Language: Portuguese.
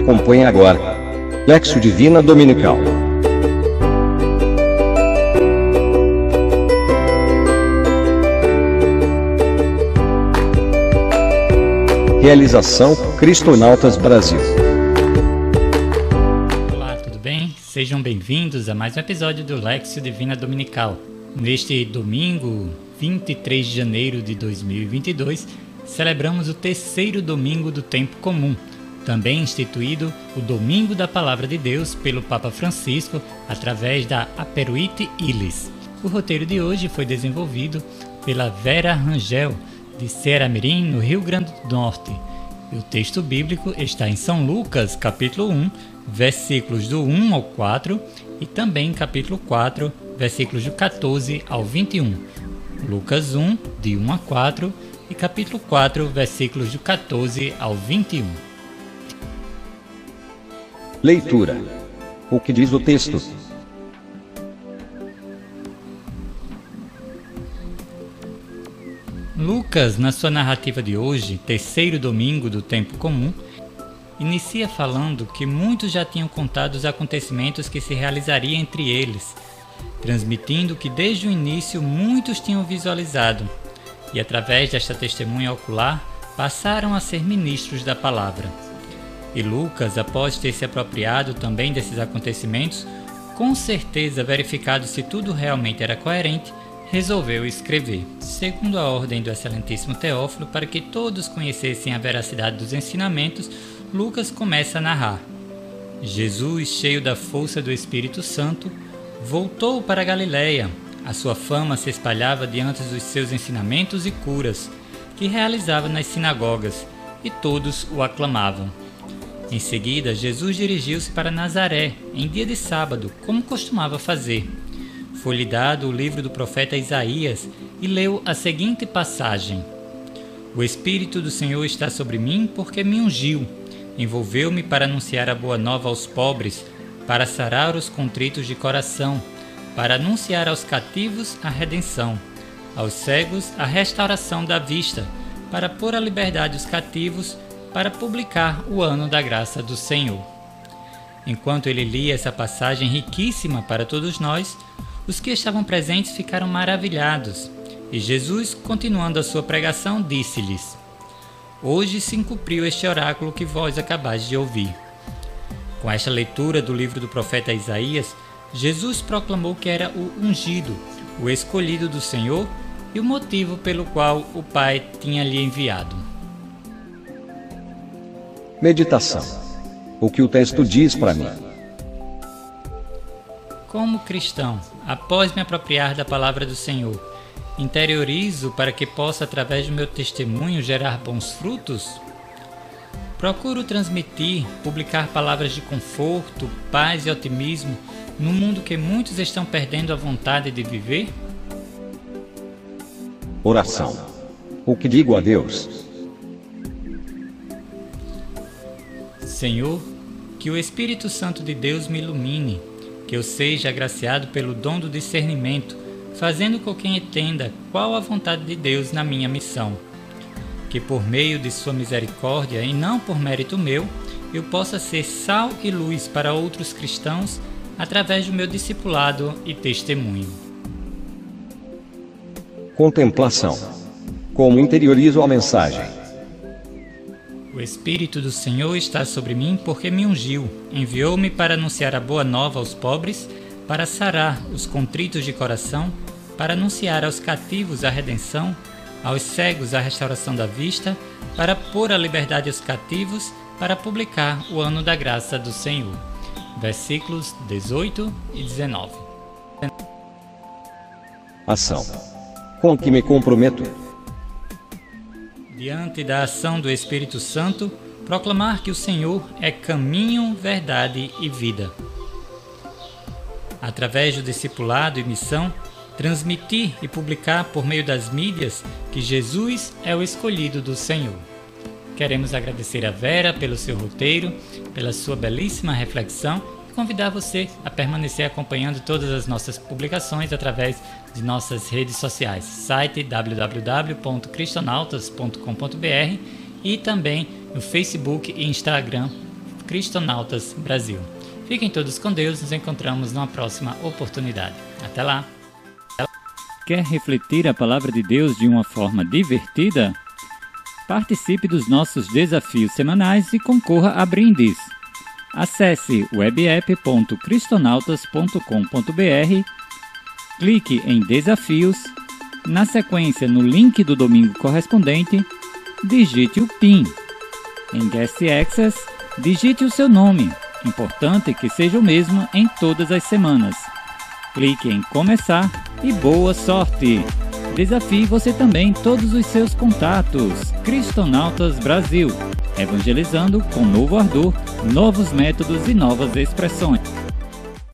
Acompanhe agora. Lexo Divina Dominical. Realização Cristonautas Brasil. Olá, tudo bem? Sejam bem-vindos a mais um episódio do Lexio Divina Dominical. Neste domingo, 23 de janeiro de 2022, celebramos o terceiro domingo do tempo comum, também instituído o Domingo da Palavra de Deus pelo Papa Francisco através da Aperuite Ilis. O roteiro de hoje foi desenvolvido pela Vera Rangel, de Ceará-Mirim, no Rio Grande do Norte. E o texto bíblico está em São Lucas, capítulo 1, versículos do 1 ao 4 e também capítulo 4, versículos do 14 ao 21. Lucas 1, de 1 a 4 e capítulo 4, versículos do 14 ao 21. Leitura. O que diz o texto? Lucas, na sua narrativa de hoje, terceiro domingo do tempo comum, inicia falando que muitos já tinham contado os acontecimentos que se realizariam entre eles, transmitindo que desde o início muitos tinham visualizado, e através desta testemunha ocular passaram a ser ministros da palavra. E Lucas, após ter se apropriado também desses acontecimentos, com certeza verificado se tudo realmente era coerente, resolveu escrever, segundo a ordem do Excelentíssimo Teófilo, para que todos conhecessem a veracidade dos ensinamentos, Lucas começa a narrar. Jesus, cheio da força do Espírito Santo, voltou para Galiléia. A sua fama se espalhava diante dos seus ensinamentos e curas, que realizava nas sinagogas, e todos o aclamavam. Em seguida, Jesus dirigiu-se para Nazaré, em dia de sábado, como costumava fazer. Foi-lhe dado o livro do profeta Isaías e leu a seguinte passagem: O Espírito do Senhor está sobre mim porque me ungiu. Envolveu-me para anunciar a boa nova aos pobres, para sarar os contritos de coração, para anunciar aos cativos a redenção, aos cegos a restauração da vista, para pôr à liberdade os cativos para publicar o ano da graça do Senhor. Enquanto ele lia essa passagem riquíssima para todos nós, os que estavam presentes ficaram maravilhados. E Jesus, continuando a sua pregação, disse-lhes: Hoje se cumpriu este oráculo que vós acabais de ouvir. Com esta leitura do livro do profeta Isaías, Jesus proclamou que era o ungido, o escolhido do Senhor e o motivo pelo qual o Pai tinha lhe enviado. Meditação. O que o texto diz para mim? Como cristão, após me apropriar da palavra do Senhor, interiorizo para que possa, através do meu testemunho, gerar bons frutos? Procuro transmitir, publicar palavras de conforto, paz e otimismo no mundo que muitos estão perdendo a vontade de viver? Oração. O que digo a Deus? Senhor, que o Espírito Santo de Deus me ilumine, que eu seja agraciado pelo dom do discernimento, fazendo com que entenda qual a vontade de Deus na minha missão. Que por meio de Sua misericórdia e não por mérito meu, eu possa ser sal e luz para outros cristãos através do meu discipulado e testemunho. Contemplação. Como interiorizo a mensagem? O Espírito do Senhor está sobre mim porque me ungiu, enviou-me para anunciar a boa nova aos pobres, para sarar os contritos de coração, para anunciar aos cativos a redenção, aos cegos a restauração da vista, para pôr a liberdade aos cativos, para publicar o ano da graça do Senhor. Versículos 18 e 19. Ação. Com que me comprometo? Diante da ação do Espírito Santo, proclamar que o Senhor é caminho, verdade e vida. Através do discipulado e missão, transmitir e publicar por meio das mídias que Jesus é o escolhido do Senhor. Queremos agradecer a Vera pelo seu roteiro, pela sua belíssima reflexão convidar você a permanecer acompanhando todas as nossas publicações através de nossas redes sociais, site www.cristonautas.com.br e também no Facebook e Instagram Cristonautas Brasil. Fiquem todos com Deus, nos encontramos numa próxima oportunidade. Até lá! Quer refletir a palavra de Deus de uma forma divertida? Participe dos nossos desafios semanais e concorra a brindes. Acesse webapp.cristonautas.com.br, clique em Desafios, na sequência no link do domingo correspondente, digite o PIN. Em Guest Access, digite o seu nome, importante que seja o mesmo em todas as semanas. Clique em Começar e boa sorte! Desafie você também todos os seus contatos. Cristonautas Brasil, evangelizando com novo ardor, novos métodos e novas expressões.